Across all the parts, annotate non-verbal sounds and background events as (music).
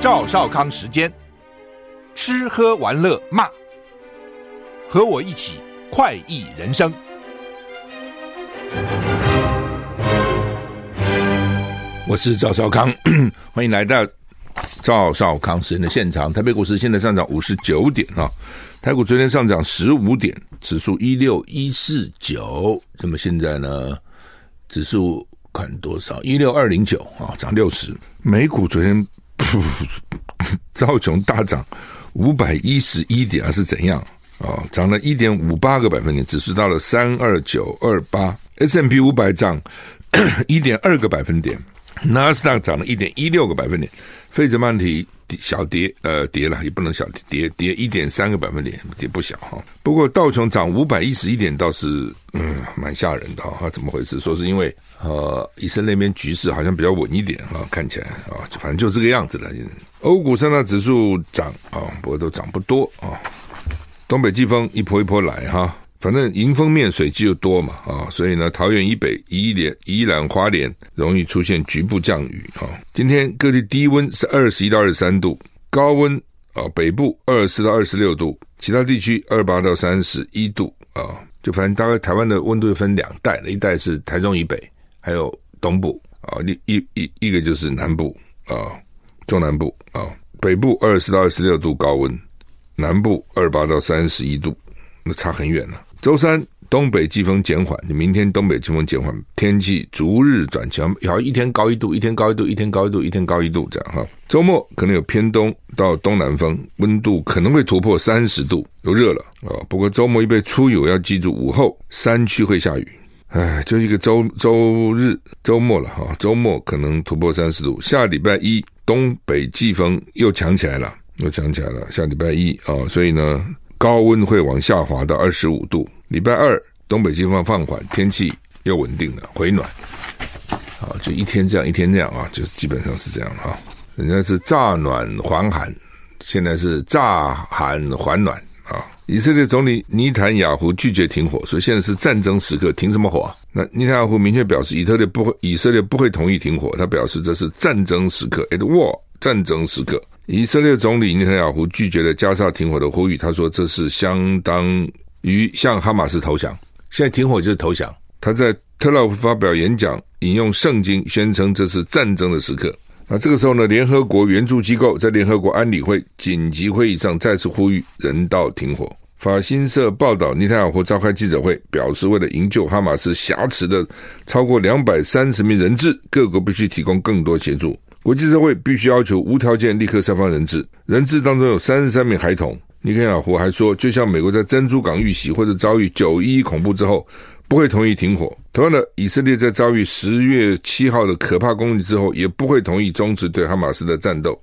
赵少康时间，吃喝玩乐骂，和我一起快意人生。我是赵少康，(clears throat) 欢迎来到赵少康时间的现场。台北股市现在上涨五十九点啊，台股昨天上涨十五点，指数一六一四九，那么现在呢，指数。看多少？一六二零九啊，涨六十。美股昨天 (laughs) 道琼大涨五百一十一点，还是怎样啊？涨了一点五八个百分点，指数到了三二九二八。S&P 五百涨 (coughs) 一点二个百分点，纳斯达克涨了一点一六个百分点，费城半导体。小跌，呃，跌了也不能小跌，跌一点三个百分点，跌不小哈。不过道琼涨五百一十一点，倒是嗯蛮吓人的哈。怎么回事？说是因为呃，以色列那边局势好像比较稳一点哈，看起来啊，反正就这个样子了。欧股三大指数涨啊，不过都涨不多啊。东北季风一波一波来哈。反正迎风面水气又多嘛，啊，所以呢，桃园以北、宜莲、宜兰花莲容易出现局部降雨啊。今天各地低温是二十一到二十三度，高温啊，北部二十四到二十六度，其他地区二八到三十一度啊。就反正大概台湾的温度分两带，一带是台中以北，还有东部啊，一一一一个就是南部啊，中南部啊，北部二十四到二十六度高温，南部二八到三十一度，那差很远了。周三东北季风减缓，你明天东北季风减缓，天气逐日转强，好一天高一度，一天高一度，一天高一度，一天高一度这样哈。周末可能有偏东到东南风，温度可能会突破三十度，又热了啊。不过周末预备出游要记住，午后山区会下雨。哎，就一个周周日周末了哈，周末可能突破三十度。下礼拜一东北季风又强起来了，又强起来了。下礼拜一啊，所以呢。高温会往下滑到二十五度。礼拜二东北季风放缓，天气又稳定了，回暖。啊，就一天这样，一天这样啊，就基本上是这样哈。人家是乍暖还寒，现在是乍寒还暖啊。以色列总理尼坦雅胡拒绝停火，所以现在是战争时刻，停什么火啊？那尼坦雅胡明确表示，以色列不会，以色列不会同意停火。他表示这是战争时刻，at war，战争时刻。以色列总理尼坦雅胡拒绝了加沙停火的呼吁，他说这是相当于向哈马斯投降。现在停火就是投降。他在特朗普发表演讲，引用圣经宣称这是战争的时刻。那这个时候呢，联合国援助机构在联合国安理会紧急会议上再次呼吁人道停火。法新社报道，内塔尼亚胡召开记者会，表示为了营救哈马斯挟持的超过两百三十名人质，各国必须提供更多协助。国际社会必须要求无条件立刻释放人质，人质当中有三十三名孩童。尼克雅胡还说，就像美国在珍珠港遇袭或者遭遇九一一恐怖之后，不会同意停火。同样的，以色列在遭遇十月七号的可怕攻击之后，也不会同意终止对哈马斯的战斗。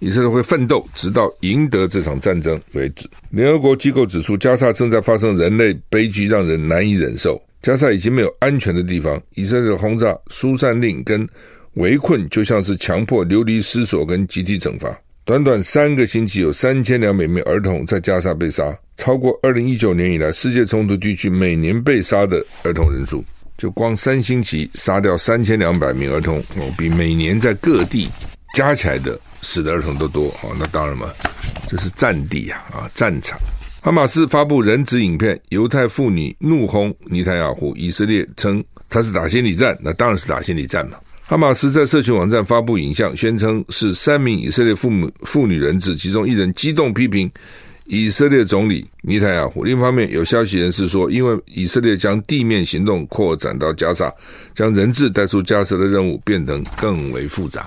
以色列会奋斗，直到赢得这场战争为止。联合国机构指出，加沙正在发生人类悲剧，让人难以忍受。加沙已经没有安全的地方，以色列的轰炸、疏散令跟围困就像是强迫流离失所跟集体惩罚。短短三个星期，有三千两百名儿童在加沙被杀，超过二零一九年以来世界冲突地区每年被杀的儿童人数。就光三星期杀掉三千两百名儿童哦，比每年在各地加起来的死的儿童都多哦。那当然嘛，这是战地啊啊，战场。哈马斯发布人质影片，犹太妇女怒轰尼坦雅胡，以色列称他是打心理战，那当然是打心理战嘛。哈马斯在社群网站发布影像，宣称是三名以色列父母妇女人质，其中一人激动批评以色列总理尼坦雅胡。另一方面，有消息人士说，因为以色列将地面行动扩展到加沙，将人质带出加沙的任务变得更为复杂。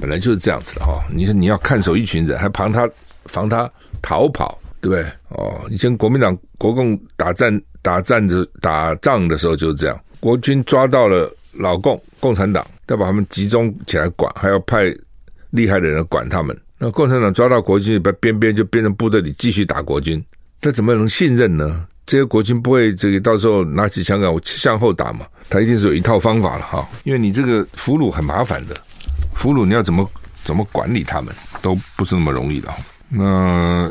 本来就是这样子的哈，你说你要看守一群人，还防他防他逃跑，对不对？哦，以前国民党国共打战打战的打仗的时候就是这样，国军抓到了。老共共产党要把他们集中起来管，还要派厉害的人管他们。那共产党抓到国军，把边边就变成部队里继续打国军，他怎么能信任呢？这些国军不会这个到时候拿起枪杆我向后打嘛？他一定是有一套方法了哈。因为你这个俘虏很麻烦的，俘虏你要怎么怎么管理他们，都不是那么容易的。那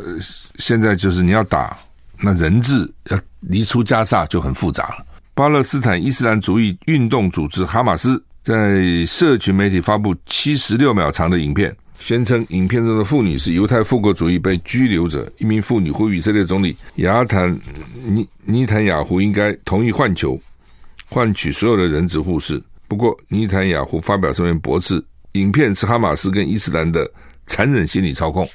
现在就是你要打，那人质要离出加沙就很复杂了。巴勒斯坦伊斯兰主义运动组织哈马斯在社群媒体发布七十六秒长的影片，宣称影片中的妇女是犹太复国主义被拘留者。一名妇女呼吁以色列总理亚坦尼尼坦雅胡应该同意换囚，换取所有的人质护士。不过，尼坦雅胡发表声明驳斥，影片是哈马斯跟伊斯兰的残忍心理操控。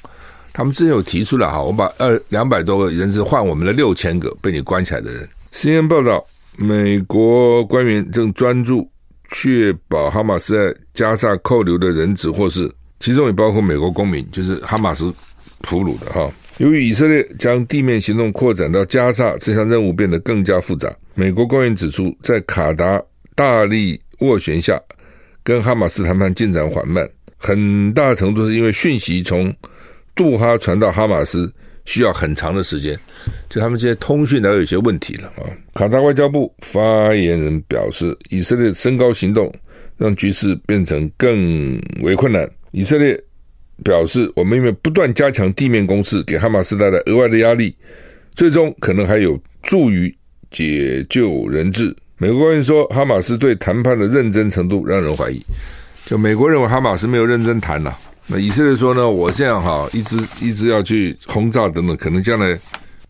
他们之前有提出来哈，我把二两百多个人质换我们的六千个被你关起来的人。CNN 报道，美国官员正专注确保哈马斯在加沙扣留的人质或是，其中也包括美国公民，就是哈马斯俘虏的哈。由于以色列将地面行动扩展到加沙，这项任务变得更加复杂。美国官员指出，在卡达大力斡旋下，跟哈马斯谈判进展缓慢，很大程度是因为讯息从杜哈传到哈马斯需要很长的时间，就他们这些通讯都有些问题了啊。卡达外交部发言人表示，以色列升高行动让局势变成更为困难。以色列表示，我们因为不断加强地面攻势，给哈马斯带来额外的压力，最终可能还有助于解救人质。美国官员说，哈马斯对谈判的认真程度让人怀疑。就美国认为哈马斯没有认真谈了。那以色列说呢，我这样哈，一直一直要去轰炸等等，可能将来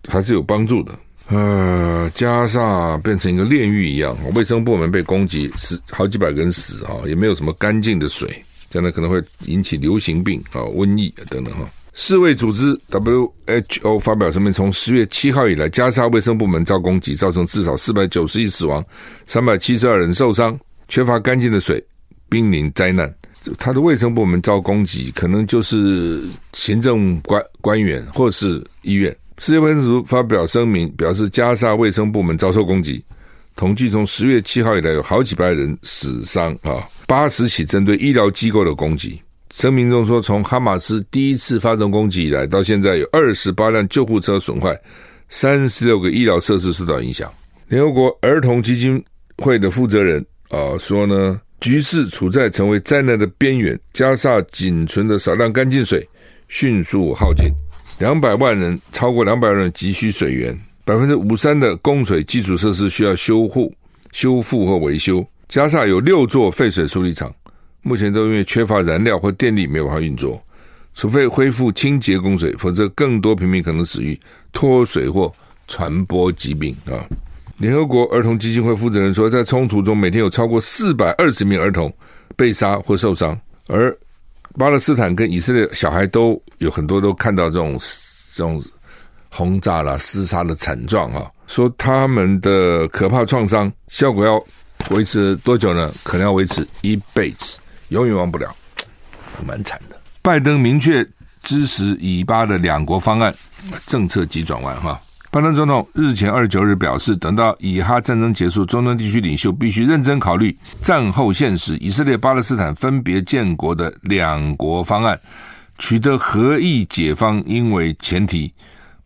还是有帮助的。呃，加沙变成一个炼狱一样，卫生部门被攻击，死好几百个人死啊，也没有什么干净的水，将来可能会引起流行病啊、瘟疫等等哈。世卫组织 WHO 发表声明，从十月七号以来，加沙卫生部门遭攻击，造成至少四百九十一死亡，三百七十二人受伤，缺乏干净的水，濒临灾难。他的卫生部门遭攻击，可能就是行政官官员或是医院。世界卫生组织发表声明，表示加沙卫生部门遭受攻击，统计从十月七号以来有好几百人死伤啊，八十起针对医疗机构的攻击。声明中说，从哈马斯第一次发动攻击以来，到现在有二十八辆救护车损坏，三十六个医疗设施受到影响。联合国儿童基金会的负责人啊说呢。局势处在成为灾难的边缘，加萨仅存的少量干净水迅速耗尽，两百万人，超过两百万人急需水源，百分之五三的供水基础设施需要修护、修复或维修。加萨有六座废水处理厂，目前都因为缺乏燃料或电力没有办法运作，除非恢复清洁供水，否则更多平民可能死于脱水或传播疾病啊。联合国儿童基金会负责人说，在冲突中，每天有超过四百二十名儿童被杀或受伤，而巴勒斯坦跟以色列小孩都有很多都看到这种这种轰炸啦、厮杀的惨状啊，说他们的可怕创伤效果要维持多久呢？可能要维持一辈子，永远忘不了，蛮惨的。拜登明确支持以巴的两国方案，政策急转弯哈。拜登总统日前二十九日表示，等到以哈战争结束，中东地区领袖必须认真考虑战后现实，以色列、巴勒斯坦分别建国的两国方案，取得合意解方应为前提。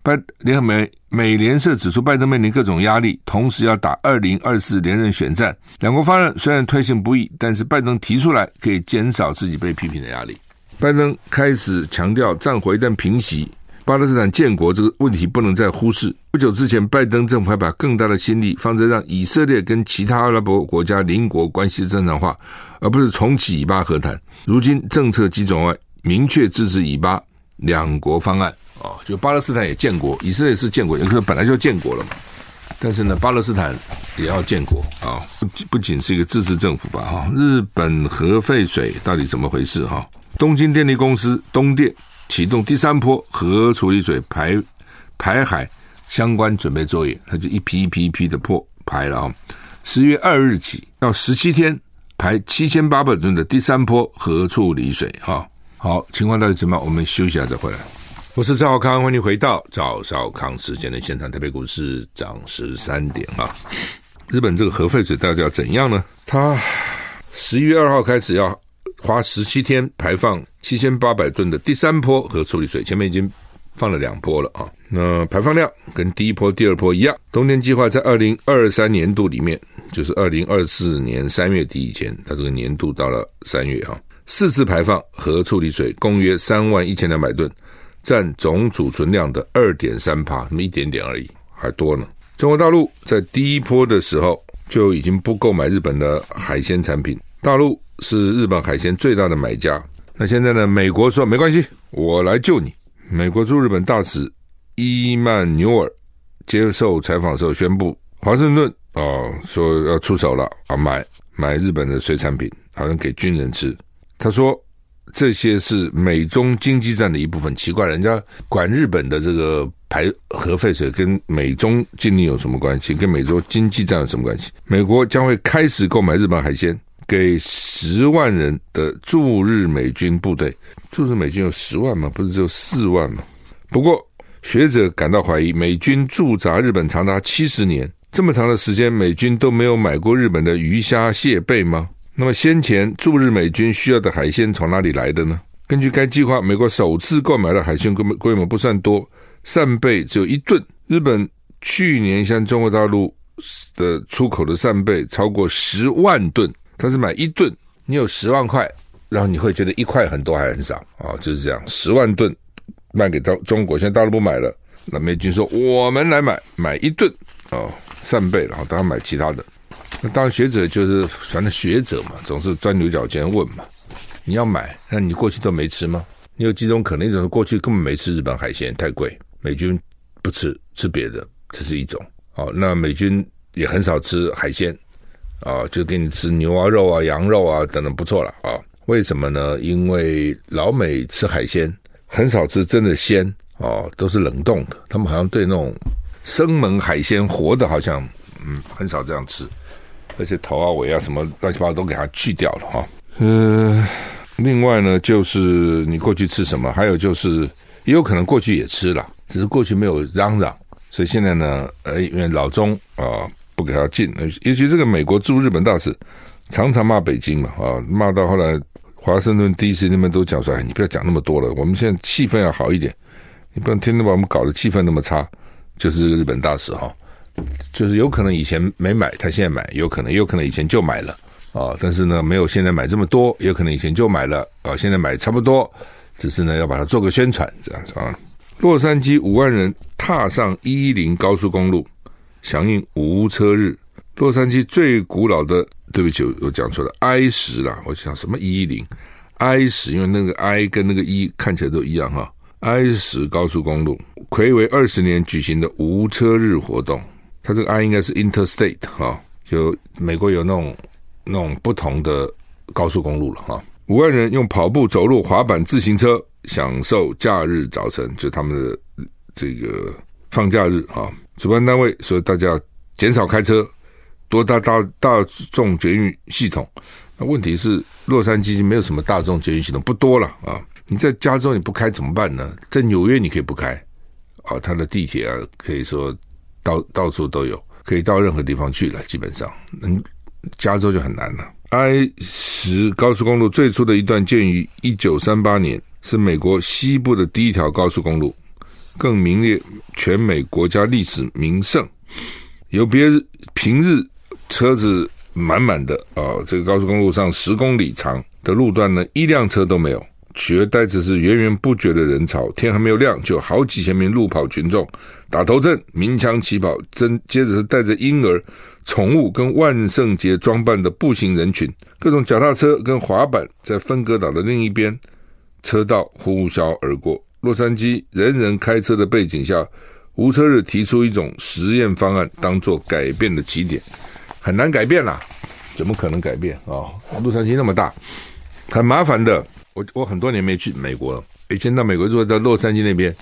拜联合美美联社指出，拜登面临各种压力，同时要打二零二四连任选战。两国方案虽然推行不易，但是拜登提出来可以减少自己被批评的压力。拜登开始强调，战火一旦平息。巴勒斯坦建国这个问题不能再忽视。不久之前，拜登政府还把更大的心力放在让以色列跟其他阿拉伯国家邻国关系正常化，而不是重启以巴和谈。如今政策急转弯，明确支持以巴两国方案。哦，就巴勒斯坦也建国，以色列是建国，也可能本来就建国了嘛。但是呢，巴勒斯坦也要建国啊，不不仅是一个自治政府吧？哈，日本核废水到底怎么回事？哈，东京电力公司东电。启动第三波核处理水排排海相关准备作业，它就一批一批一批的破排了啊！十月二日起要十七天排七千八百吨的第三波核处理水哈。好，情况到底怎么样？我们休息一下再回来。我是赵少康，欢迎回到赵少康时间的现场。台北股市涨十三点啊！日本这个核废水到底要怎样呢？它十一月二号开始要。花十七天排放七千八百吨的第三波核处理水，前面已经放了两波了啊。那排放量跟第一波、第二波一样。东电计划在二零二三年度里面，就是二零二四年三月底以前，它这个年度到了三月啊，四次排放核处理水，共约三万一千两百吨，占总储存量的二点三趴，那么一点点而已，还多呢。中国大陆在第一波的时候就已经不购买日本的海鲜产品，大陆。是日本海鲜最大的买家。那现在呢？美国说没关系，我来救你。美国驻日本大使伊曼纽尔接受采访时候宣布，华盛顿哦说要出手了啊，买买日本的水产品，好像给军人吃。他说这些是美中经济战的一部分。奇怪，人家管日本的这个排核废水，跟美中经济有什么关系？跟美洲经济战有什么关系？美国将会开始购买日本海鲜。给十万人的驻日美军部队，驻日美军有十万吗？不是只有四万吗？不过学者感到怀疑，美军驻扎日本长达七十年，这么长的时间，美军都没有买过日本的鱼虾蟹贝吗？那么先前驻日美军需要的海鲜从哪里来的呢？根据该计划，美国首次购买的海鲜规模规模不算多，扇贝只有一吨。日本去年向中国大陆的出口的扇贝超过十万吨。他是买一吨，你有十万块，然后你会觉得一块很多还很少啊、就是这样。十万吨卖给中中国，现在大陆不买了，那美军说我们来买，买一吨哦，扇贝，然后当然买其他的。那当然学者就是反正学者嘛，总是钻牛角尖问嘛。你要买，那你过去都没吃吗？你有几种可能？一种是过去根本没吃日本海鲜，太贵，美军不吃，吃别的，这是一种。哦，那美军也很少吃海鲜。啊，就给你吃牛啊肉啊羊肉啊等等不错了啊。为什么呢？因为老美吃海鲜很少吃真的鲜哦，都是冷冻的。他们好像对那种生猛海鲜活的，好像嗯很少这样吃。而且头啊尾啊什么乱七八糟都给它去掉了哈。嗯，另外呢，就是你过去吃什么，还有就是也有可能过去也吃了，只是过去没有嚷嚷。所以现在呢，呃，因为老中啊。不给他进，尤其这个美国驻日本大使常常骂北京嘛，啊，骂到后来华盛顿 DC 那边都讲说，哎，你不要讲那么多了，我们现在气氛要好一点，你不能天天把我们搞得气氛那么差。就是日本大使哈，就是有可能以前没买，他现在买，有可能，有可能以前就买了啊，但是呢，没有现在买这么多，有可能以前就买了啊，现在买差不多，只是呢要把它做个宣传这样子啊。洛杉矶五万人踏上一一零高速公路。响应无车日，洛杉矶最古老的，对不起，我讲错了，I 十啦，我想什么一一零，I 十，因为那个 I 跟那个一看起来都一样哈，I 十高速公路睽违二十年举行的无车日活动，它这个 I 应该是 Interstate 哈，就美国有那种那种不同的高速公路了哈，五万人用跑步、走路、滑板、自行车享受假日早晨，就他们的这个放假日哈。主办单位说：“大家减少开车，多搭大大众捷运系统。那问题是，洛杉矶没有什么大众捷运系统，不多了啊。你在加州你不开怎么办呢？在纽约你可以不开啊，它的地铁啊，可以说到到处都有，可以到任何地方去了。基本上，嗯，加州就很难了。I 十高速公路最初的一段建于一九三八年，是美国西部的第一条高速公路。”更名列全美国家历史名胜，有别平日车子满满的啊，这个高速公路上十公里长的路段呢，一辆车都没有，取而代之是源源不绝的人潮。天还没有亮，就好几千名路跑群众打头阵，鸣枪起跑，真接着是带着婴儿、宠物跟万圣节装扮的步行人群，各种脚踏车跟滑板在分隔岛的另一边车道呼啸而过。洛杉矶人人开车的背景下，无车日提出一种实验方案，当做改变的起点，很难改变啦，怎么可能改变啊、洛杉矶那么大，很麻烦的。我我很多年没去美国了，以前到美国之后在洛杉矶那边，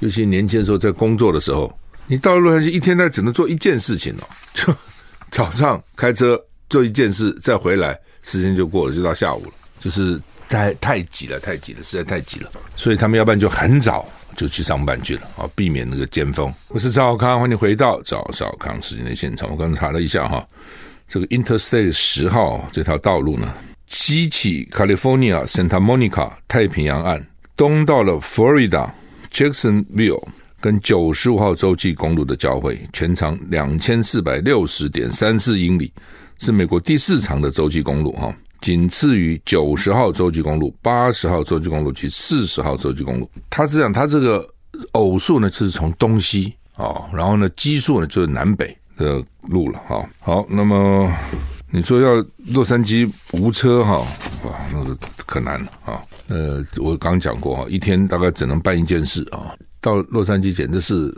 尤其年轻的时候在工作的时候，你到了洛杉矶一天，他只能做一件事情哦，就 (laughs) 早上开车做一件事，再回来，时间就过了，就到下午了，就是。太太挤了，太挤了，实在太挤了，所以他们要不然就很早就去上班去了啊，避免那个尖峰。我是赵少康，欢迎回到赵少康时间的现场。我刚才查了一下哈，这个 Interstate 十号这条道路呢，西起 California Santa Monica 太平洋岸，东到了 Florida Jacksonville 跟九十五号洲际公路的交汇，全长两千四百六十点三四英里，是美国第四长的洲际公路哈。仅次于九十号洲际公路、八十号洲际公路及四十号洲际公路。它是这样，它这个偶数呢，是从东西啊、哦，然后呢奇数呢就是南北的路了哈、哦。好，那么你说要洛杉矶无车哈，哇，那个可难了啊。呃，我刚讲过哈，一天大概只能办一件事啊。到洛杉矶简直是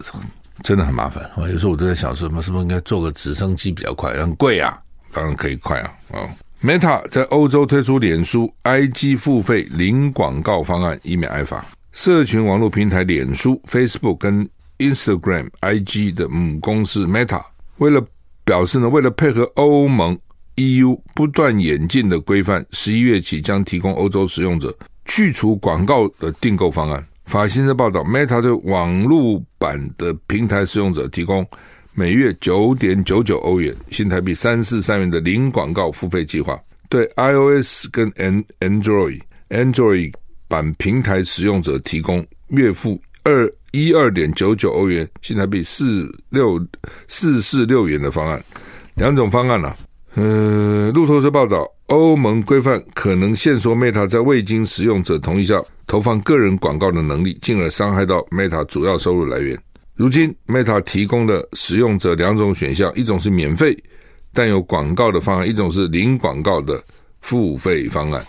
真的很麻烦啊。有时候我都在想说，什么是不是应该坐个直升机比较快？很贵啊，当然可以快啊啊。Meta 在欧洲推出脸书 IG 付费零广告方案，以免挨罚。社群网络平台脸书 Facebook 跟 Instagram IG 的母公司 Meta 为了表示呢，为了配合欧盟 EU 不断演进的规范，十一月起将提供欧洲使用者去除广告的订购方案。法新社报道，Meta 对网络版的平台使用者提供。每月九点九九欧元，新台币三四三元的零广告付费计划，对 iOS 跟 Android Android 版平台使用者提供月付二一二点九九欧元，新台币四六四四六元的方案。两种方案呢、啊？呃，路透社报道，欧盟规范可能限缩 Meta 在未经使用者同意下投放个人广告的能力，进而伤害到 Meta 主要收入来源。如今，Meta 提供的使用者两种选项：一种是免费但有广告的方案，一种是零广告的付费方案。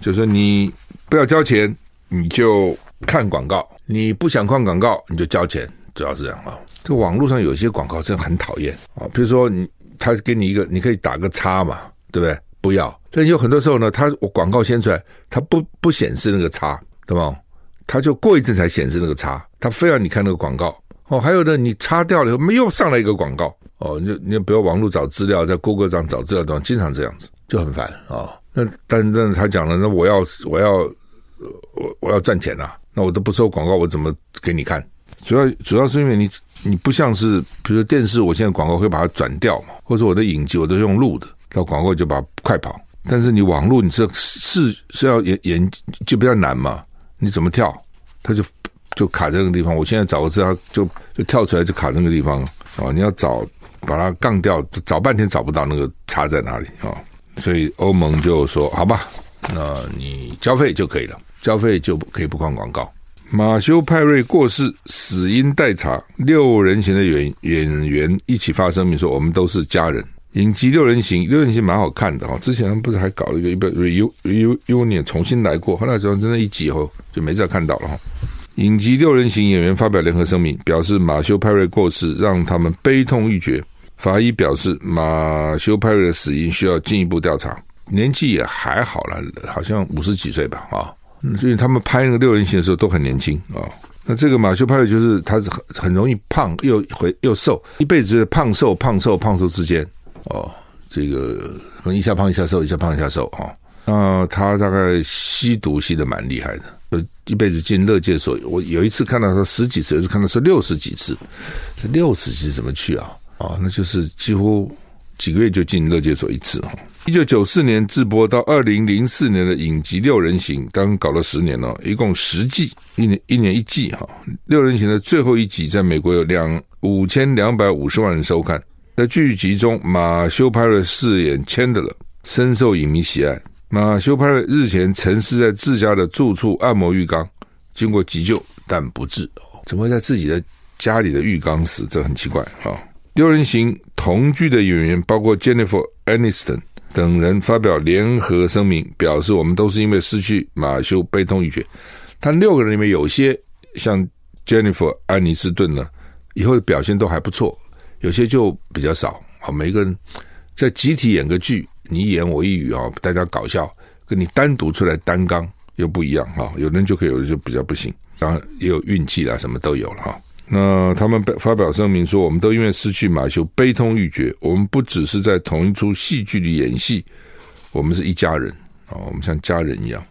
就是你不要交钱，你就看广告；你不想看广告，你就交钱。主要是这样啊。这个网络上有些广告真的很讨厌啊，比如说你他给你一个，你可以打个叉嘛，对不对？不要。但有很多时候呢，他我广告先出来，他不不显示那个叉，对吧？他就过一阵才显示那个叉，他非要你看那个广告。哦，还有呢，你擦掉了以后，没又上来一个广告哦，你你不要网络找资料，在 Google 上找资料的经常这样子，就很烦啊、哦。那但但是他讲了，那我要我要我我要赚钱啊，那我都不收广告，我怎么给你看？主要主要是因为你你不像是，比如说电视，我现在广告会把它转掉嘛，或者我的影集我都用录的，到广告就把它快跑。但是你网络，你这是是要演演就比较难嘛，你怎么跳，它就。就卡在那个地方，我现在找个资料就就跳出来就卡那个地方啊！你要找把它杠掉，找半天找不到那个叉在哪里啊！所以欧盟就说：“好吧，那你交费就可以了，交费就可以不看广告。”马修派瑞过世，死因待查。六人行的演演员一起发声明说：“我们都是家人。”影集《六人行》六人行蛮好看的哈，之前不是还搞了一个一个 reunion 重新来过，后来之后真的一集以后就没再看到了哈。影集六人行演员发表联合声明，表示马修派瑞过世让他们悲痛欲绝。法医表示，马修派瑞的死因需要进一步调查。年纪也还好了，好像五十几岁吧，啊，所以他们拍那个六人行的时候都很年轻啊。那这个马修派瑞就是他是很很容易胖又回又瘦，一辈子胖瘦胖瘦胖瘦之间哦，这个一下胖一下瘦，一下胖一下瘦啊。那他大概吸毒吸得蛮厉害的。呃，一辈子进乐界所，我有一次看到他十几次，有一次看到是六十几次，这六十几次怎么去啊？啊，那就是几乎几个月就进乐界所一次哈。一九九四年制播到二零零四年的影集《六人行》，刚搞了十年了，一共十季，一年一年一季哈。《六人行》的最后一集在美国有两五千两百五十万人收看，在剧集中，马修派瑞饰演 Chandler，深受影迷喜爱。马修派瑞日前沉尸在自家的住处按摩浴缸，经过急救但不治。怎么会在自己的家里的浴缸死？这很奇怪啊！六人行同剧的演员包括 Jennifer Aniston 等人发表联合声明，表示我们都是因为失去马修悲痛欲绝。他六个人里面有些像 Jennifer 安妮斯顿呢，以后的表现都还不错，有些就比较少啊。每个人在集体演个剧。你一言我一语啊，大家搞笑，跟你单独出来担纲又不一样哈。有人就可以，有人就比较不行。当然也有运气啦，什么都有了哈。那他们发表声明说，我们都因为失去马修悲痛欲绝。我们不只是在同一出戏剧里演戏，我们是一家人啊，我们像家人一样。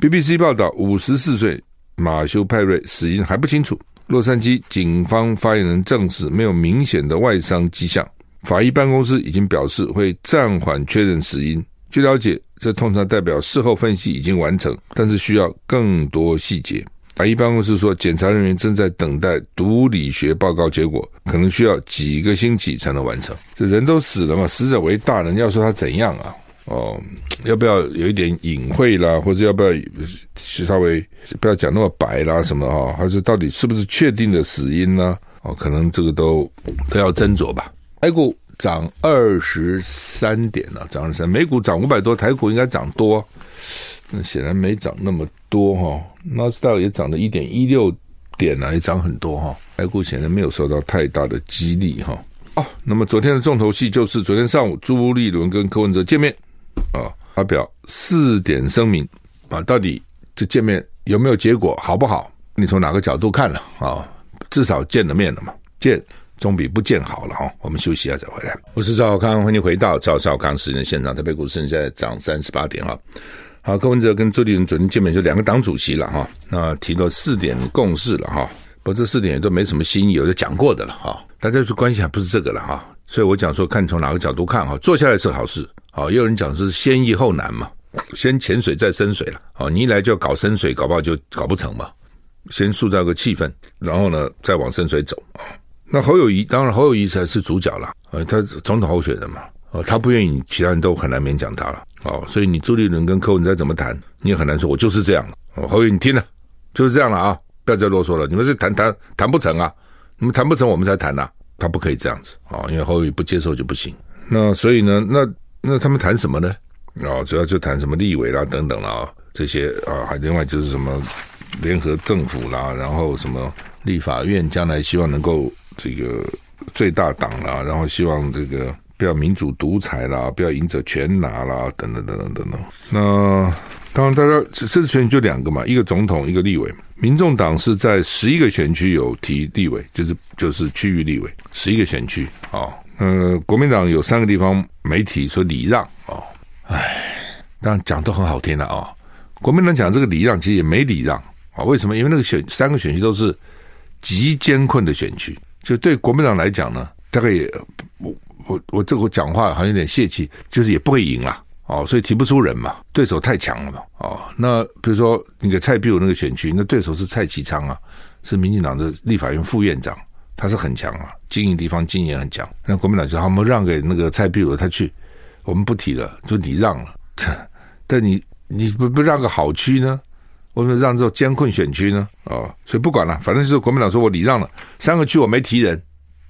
BBC 报道，五十四岁马修派瑞死因还不清楚。洛杉矶警方发言人证实，没有明显的外伤迹象。法医办公室已经表示会暂缓确认死因。据了解，这通常代表事后分析已经完成，但是需要更多细节。法医办公室说，检查人员正在等待毒理学报告结果，可能需要几个星期才能完成。这人都死了嘛，死者为大，人要说他怎样啊？哦，要不要有一点隐晦啦，或者要不要稍微不要讲那么白啦什么啊？还是到底是不是确定的死因呢？哦，可能这个都都要斟酌吧。台股涨二十三点了，涨二十三，美股涨五百多，台股应该涨多。那显然没涨那么多哈。纳斯达克也涨了一点一六点啊，也涨很多哈。台股显然没有受到太大的激励哈。哦，那么昨天的重头戏就是昨天上午朱立伦跟柯文哲见面啊，发表四点声明啊，到底这见面有没有结果，好不好？你从哪个角度看了啊？至少见了面了嘛，见总比不见好了哈。我们休息一下再回来。我是赵少康，欢迎回到赵少康时间现场。台北股市现在涨三十八点哈。好，柯文哲跟朱立伦昨天见面就两个党主席了哈，那提到四点共识了哈。不过这四点也都没什么新意，有的讲过的了哈。大家就关系还不是这个了哈，所以我讲说看从哪个角度看哈，坐下来是好事。好，也有人讲是先易后难嘛，先潜水再深水了。好，你一来就要搞深水，搞不好就搞不成嘛。先塑造个气氛，然后呢再往深水走啊。那侯友谊当然侯友谊才是主角了，呃，他总统候选人嘛，哦，他不愿意，其他人都很难勉强他了。哦，所以你朱立伦跟柯文哲怎么谈，你也很难说，我就是这样。哦，侯友宜你听了，就是这样了啊。不要再啰嗦了，你们是谈谈谈不成啊？你们谈不成，我们才谈呐、他不可以这样子啊、因为侯友宜不接受就不行。那所以呢，那那他们谈什么呢？啊、哦，主要就谈什么立委啦等等啦这些啊，还另外就是什么联合政府啦，然后什么立法院将来希望能够这个最大党啦，然后希望这个不要民主独裁啦，不要赢者全拿啦，等等等等等等。那当然，大家这次选举就两个嘛，一个总统，一个立委。民众党是在十一个选区有提立委，就是就是区域立委，十一个选区啊、哦。呃，国民党有三个地方没提，说礼让哦。唉，当然讲都很好听的啊、国民党讲这个礼让，其实也没礼让啊、为什么？因为那个选三个选区都是极艰困的选区，就对国民党来讲呢，大概也我我我这个讲话好像有点泄气，就是也不会赢了。哦，所以提不出人嘛，对手太强了嘛。哦，那比如说那个蔡壁如那个选区，那对手是蔡其昌啊，是民进党的立法院副院长，他是很强啊，经营地方经营很强。那国民党就他们让给那个蔡壁如他去，我们不提了，就你让了。(laughs) 但你你不不让个好区呢？为什么让这种艰困选区呢？哦，所以不管了，反正就是国民党说我礼让了，三个区我没提人，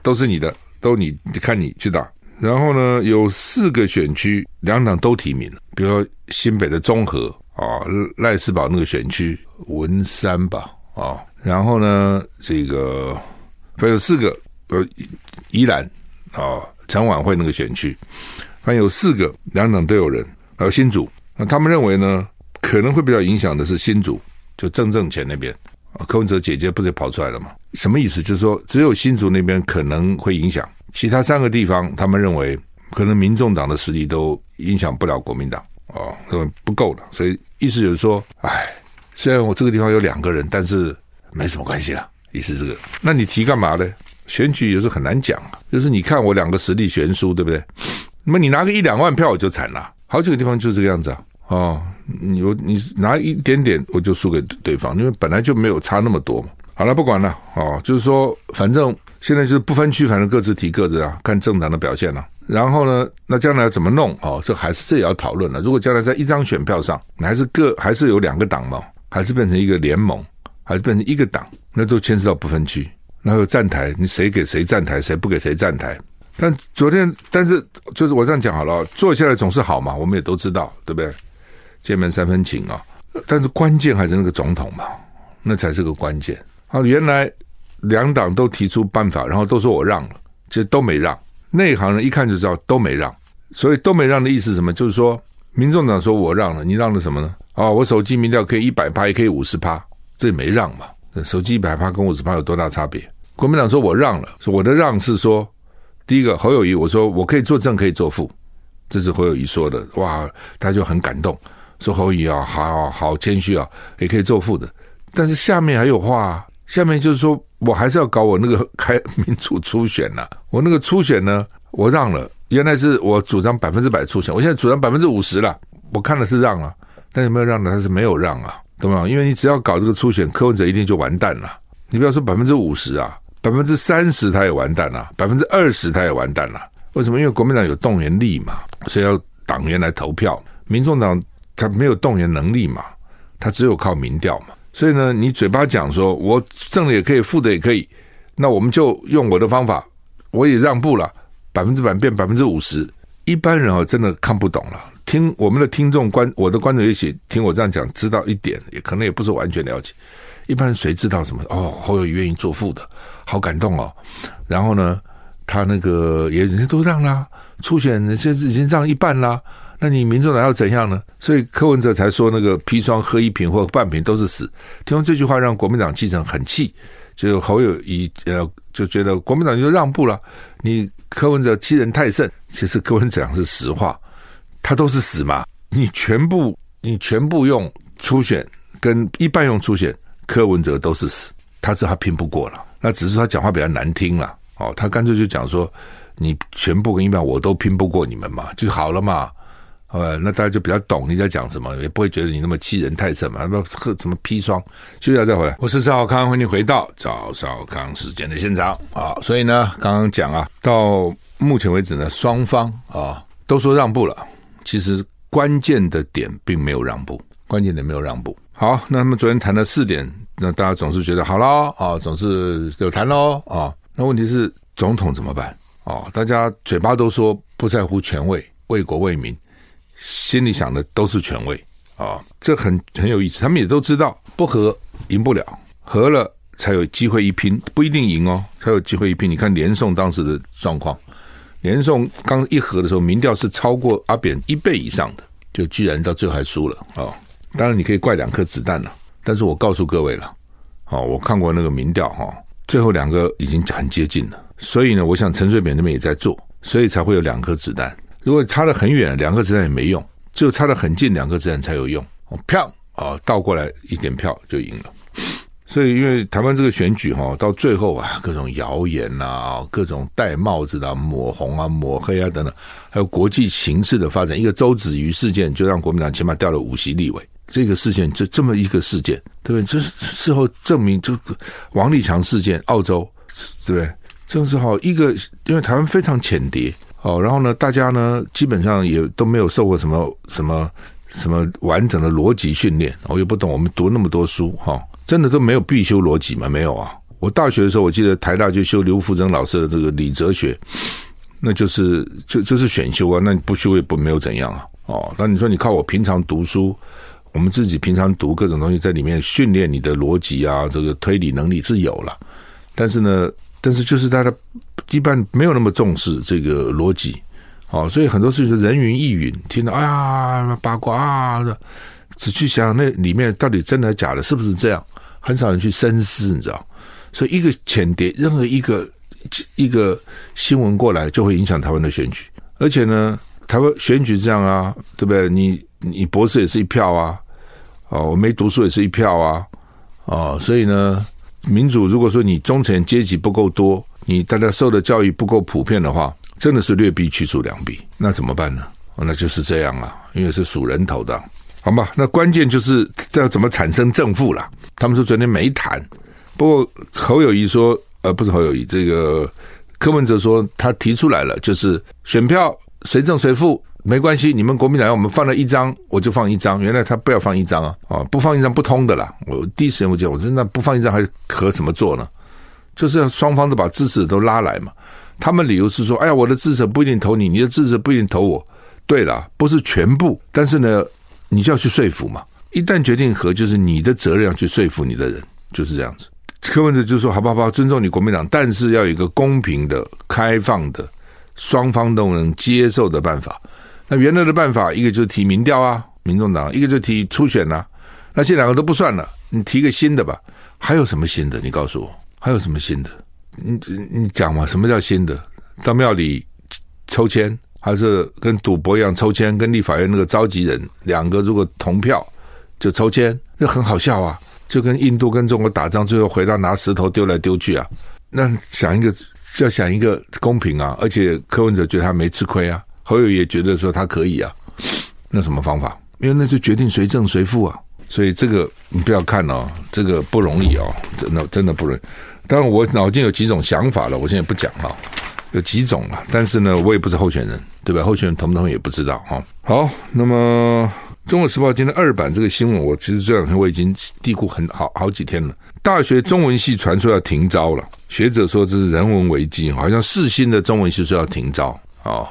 都是你的，都你看你去打。然后呢，有四个选区，两党都提名了，比如说新北的中和啊，赖世宝那个选区文山吧啊，然后呢，这个还有四个呃宜兰啊陈琬惠那个选区，还有四个两党都有人，还有新竹，那他们认为呢，可能会比较影响的是新竹，就郑正前那边啊，柯文哲姐姐不是跑出来了吗？什么意思？就是说只有新竹那边可能会影响。其他三个地方，他们认为可能民众党的实力都影响不了国民党哦，认为不够了，所以意思就是说，哎，虽然我这个地方有两个人，但是没什么关系了，意思这个。那你提干嘛呢？选举有时很难讲啊，就是你看我两个实力悬殊，对不对？那么你拿个一两万票我就惨了，好几个地方就是这个样子啊。哦，你你拿一点点我就输给对方，因为本来就没有差那么多嘛。好了，不管了哦，就是说反正。现在就是不分区，反正各自提各自啊，看政党的表现了、然后呢，那将来怎么弄？哦，这还是这也要讨论了。如果将来在一张选票上，还是各还是有两个党嘛，还是变成一个联盟，还是变成一个党，那都牵涉到不分区。然后站台，你谁给谁站台，谁不给谁站台。但昨天，但是就是我这样讲好了，坐下来总是好嘛，我们也都知道，对不对？见面三分情啊。但是关键还是那个总统嘛，那才是个关键。啊，原来。两党都提出办法，然后都说我让了，其实都没让。内行人一看就知道都没让。所以都没让的意思是什么？就是说，民众党说我让了，你让了什么呢？啊、我手机民调可以一百趴，也可以五十趴，这也没让嘛。手机一百趴跟五十趴有多大差别？国民党说我让了，说我的让是说，第一个侯友谊，我说我可以做正，可以做副，这是侯友谊说的。哇，他就很感动，说侯友啊，好好谦虚啊，也可以做副的。但是下面还有话、啊。下面就是说，我还是要搞我那个开民主初选呐、啊。我那个初选呢，我让了。原来是我主张百分之百初选，我现在主张百分之五十了。我看了是让了，但有没有让呢？他是没有让啊，懂吗？因为你只要搞这个初选，柯文哲一定就完蛋了。你不要说百分之五十啊，百分之三十他也完蛋了，百分之二十他也完蛋了。为什么？因为国民党有动员力嘛，所以要党员来投票。民众党他没有动员能力嘛，他只有靠民调嘛。所以呢，你嘴巴讲说我正的也可以，负的也可以，那我们就用我的方法，我也让步了，百分之百变百分之五十。一般人哦，真的看不懂了，听我们的听众观，我的观众也许听我这样讲，知道一点，也可能也不是完全了解。一般人谁知道什么？哦，侯友愿意做副的，好感动哦。然后呢，他那个也人家都让啦，初选现在已经让一半啦。那你民众党要怎样呢？所以柯文哲才说那个砒霜喝一瓶或半瓶都是死。听完这句话，让国民党基层很气，就侯友宜呃就觉得国民党就让步了。你柯文哲欺人太甚，其实柯文哲讲是实话，他都是死嘛。你全部你全部用初选跟一半用初选，柯文哲都是死。他知道他拼不过了，那只是他讲话比较难听了。哦，他干脆就讲说，你全部跟一半我都拼不过你们嘛，就好了嘛。呃，那大家就比较懂你在讲什么，也不会觉得你那么欺人太甚嘛。不喝什么砒霜，休息下再回来。我是赵少康，欢迎回到赵少康时间的现场啊。所以呢，刚刚讲啊，到目前为止呢，双方啊都说让步了，其实关键的点并没有让步，关键点没有让步。好，那他们昨天谈了四点，那大家总是觉得好了啊，总是有谈喽啊。那问题是总统怎么办？哦，大家嘴巴都说不在乎权位，为国为民。心里想的都是权位啊，这很很有意思。他们也都知道不和赢不了，和了才有机会一拼，不一定赢哦，才有机会一拼。你看连宋当时的状况，连宋刚一合的时候，民调是超过阿扁一倍以上的，就居然到最后还输了啊！当然你可以怪两颗子弹了，但是我告诉各位了，哦，我看过那个民调哈，最后两个已经很接近了，所以呢，我想陈水扁那边也在做，所以才会有两颗子弹。如果差得很远，两个子弹也没用；只有差得很近，两个子弹才有用。票啊，倒过来一点票就赢了。所以，因为台湾这个选举哈，到最后啊，各种谣言啊，各种戴帽子的、啊、抹红啊、抹黑啊等等，还有国际形势的发展，一个周子瑜事件就让国民党起码掉了五席立委。这个事件就这么一个事件，对不对？这事后证明，这个王立强事件，澳洲，对不对？正是好一个，因为台湾非常浅碟。哦，然后呢，大家呢基本上也都没有受过什么什么什么完整的逻辑训练，我也不懂。我们读那么多书，哈、哦，真的都没有必修逻辑吗？没有啊。我大学的时候，我记得台大就修刘福增老师的这个理哲学，那就是就就是选修啊。那你不修也不没有怎样啊。哦，那你说你靠我平常读书，我们自己平常读各种东西在里面训练你的逻辑啊，这个推理能力是有了，但是呢。但是就是大家一般没有那么重视这个逻辑，哦，所以很多事情是人云亦云，听到哎呀八卦啊，只去想那里面到底真的假的，是不是这样？很少人去深思，你知道？所以一个浅碟，任何一个一个新闻过来，就会影响台湾的选举。而且呢，台湾选举这样啊，对不对？你你博士也是一票啊，哦，我没读书也是一票啊，哦，所以呢。民主，如果说你中产阶级不够多，你大家受的教育不够普遍的话，真的是劣币驱逐良币，那怎么办呢？那就是这样啊，因为是数人头的，好吧？那关键就是要怎么产生正负了。他们说昨天没谈，不过侯友谊说，呃，不是侯友谊，这个柯文哲说他提出来了，就是选票谁正谁负。没关系，你们国民党要我们放了一张，我就放一张。原来他不要放一张啊，啊，不放一张不通的啦。我第一时间我就，我说那不放一张还可怎么做呢？就是要双方都把支持都拉来嘛。他们理由是说，哎呀，我的支持不一定投你，你的支持不一定投我。对了，不是全部，但是呢，你就要去说服嘛。一旦决定和，就是你的责任要去说服你的人，就是这样子。柯文哲就说，好不，好，尊重你国民党，但是要有一个公平的、开放的、双方都能接受的办法。那原来的办法，一个就是提民调啊，民众党；一个就提初选呐、啊。那这两个都不算了，你提个新的吧。还有什么新的？你告诉我，还有什么新的？你你讲嘛？什么叫新的？到庙里抽签，还是跟赌博一样抽签？跟立法院那个召集人两个如果同票就抽签，那很好笑啊！就跟印度跟中国打仗，最后回到拿石头丢来丢去啊。那想一个，要想一个公平啊！而且柯文哲觉得他没吃亏啊。侯友也觉得说他可以啊，那什么方法？因为那就决定谁正谁负啊，所以这个你不要看哦，这个不容易哦，真的真的不容易。当然我脑筋有几种想法了，我现在不讲哈，有几种了，但是呢，我也不是候选人，对吧？候选人同不同意也不知道哈。好，那么《中国时报》今天二版这个新闻，我其实这两天我已经嘀咕很好好几天了。大学中文系传出要停招了，学者说这是人文危机，好像四新的中文系说要停招啊。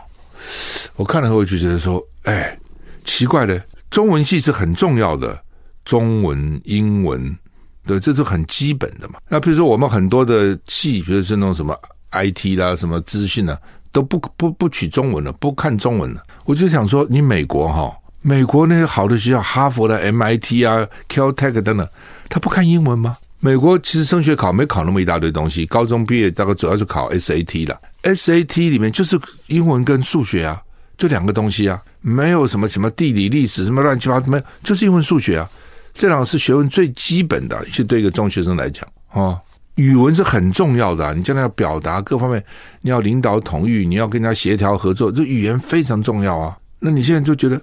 我看了后就觉得说，哎，奇怪的，中文系是很重要的，中文、英文，对，这是很基本的嘛。那比如说我们很多的系，比如说那种什么 IT 啦、什么资讯啊，都不不不取中文了，不看中文了。我就想说，你美国哈，美国那些好的学校，哈佛的 MIT 啊、Caltech 等等，他不看英文吗？美国其实升学考没考那么一大堆东西，高中毕业大概主要是考 SAT 了，SAT 里面就是英文跟数学啊，就两个东西啊，没有什么什么地理历史什么乱七八糟，没有，就是英文数学啊，这两个是学问最基本的，其实对一个中学生来讲哦，语文是很重要的，你将来要表达各方面，你要领导统御，你要跟人家协调合作，这语言非常重要啊。那你现在就觉得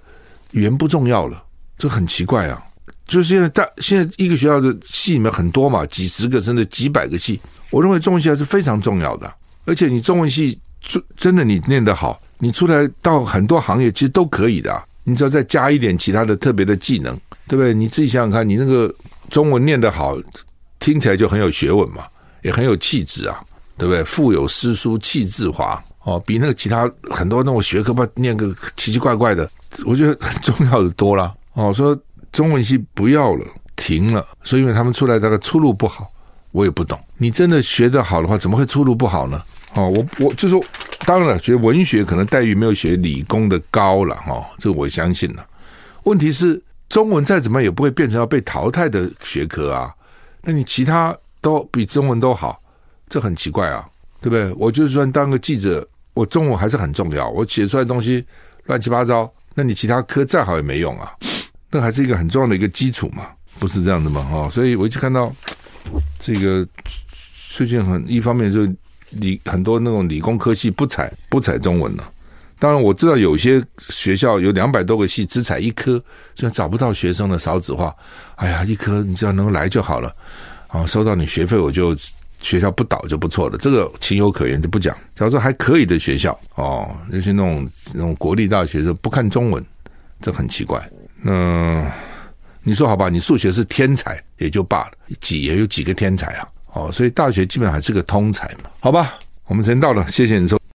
语言不重要了，这很奇怪啊。就是现在大现在一个学校的系里面很多嘛，几十个甚至几百个系。我认为中文系还是非常重要的，而且你中文系真的你念得好，你出来到很多行业其实都可以的。你只要再加一点其他的特别的技能，对不对？你自己想想看，你那个中文念得好，听起来就很有学问嘛，也很有气质啊，对不对？腹有诗书气自华哦，比那个其他很多那种学科吧念个奇奇怪怪的，我觉得很重要的多了哦。说。中文系不要了，停了，所以因为他们出来大概出路不好，我也不懂。你真的学得好的话，怎么会出路不好呢？哦，我我就说，当然了，学文学可能待遇没有学理工的高了，哈、哦，这个我相信了。问题是，中文再怎么也不会变成要被淘汰的学科啊。那你其他都比中文都好，这很奇怪啊，对不对？我就算当个记者，我中文还是很重要，我写出来的东西乱七八糟，那你其他科再好也没用啊。那还是一个很重要的一个基础嘛，不是这样的嘛？哈，所以我一直看到这个最近很一方面就理很多那种理工科系不采不采中文了。当然我知道有些学校有两百多个系只采一科，就找不到学生的少子化。哎呀，一科你只要能来就好了，啊，收到你学费我就学校不倒就不错了，这个情有可原就不讲。假如说还可以的学校哦，那些那种那种国立大学就不看中文，这很奇怪。那你说好吧，你数学是天才也就罢了，几也有几个天才啊？哦，所以大学基本上还是个通才嘛，好吧？我们时间到了，谢谢你收。